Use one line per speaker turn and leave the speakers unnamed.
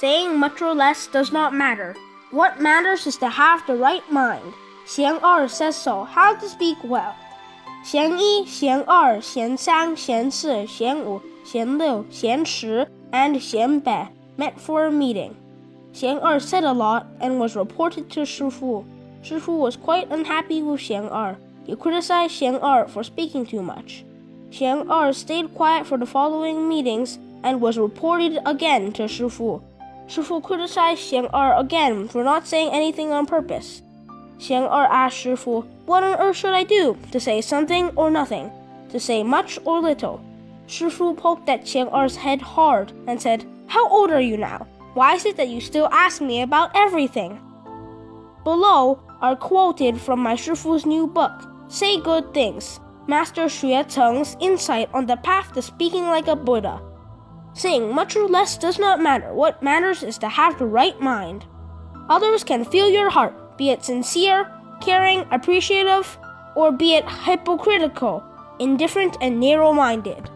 Saying much or less does not matter. What matters is to have the right mind. 贤二 says so. How to speak well. 贤一、贤二、贤三、贤四、贤五、贤六、贤十 and 贤八 met for a meeting. 贤二 said a lot and was reported to Shifu. Shifu was quite unhappy with Xiang Er. He criticized Xiang Er for speaking too much. Xiang Er stayed quiet for the following meetings and was reported again to Shifu. Shifu criticized Xian Er again for not saying anything on purpose. Xian Er asked Shifu, What on earth should I do? To say something or nothing? To say much or little? Shifu poked at Xian Er's head hard and said, How old are you now? Why is it that you still ask me about everything? Below are quoted from my Shifu's new book, Say Good Things, Master Xue insight on the path to speaking like a Buddha. Saying much or less does not matter. What matters is to have the right mind. Others can feel your heart, be it sincere, caring, appreciative, or be it hypocritical, indifferent, and narrow minded.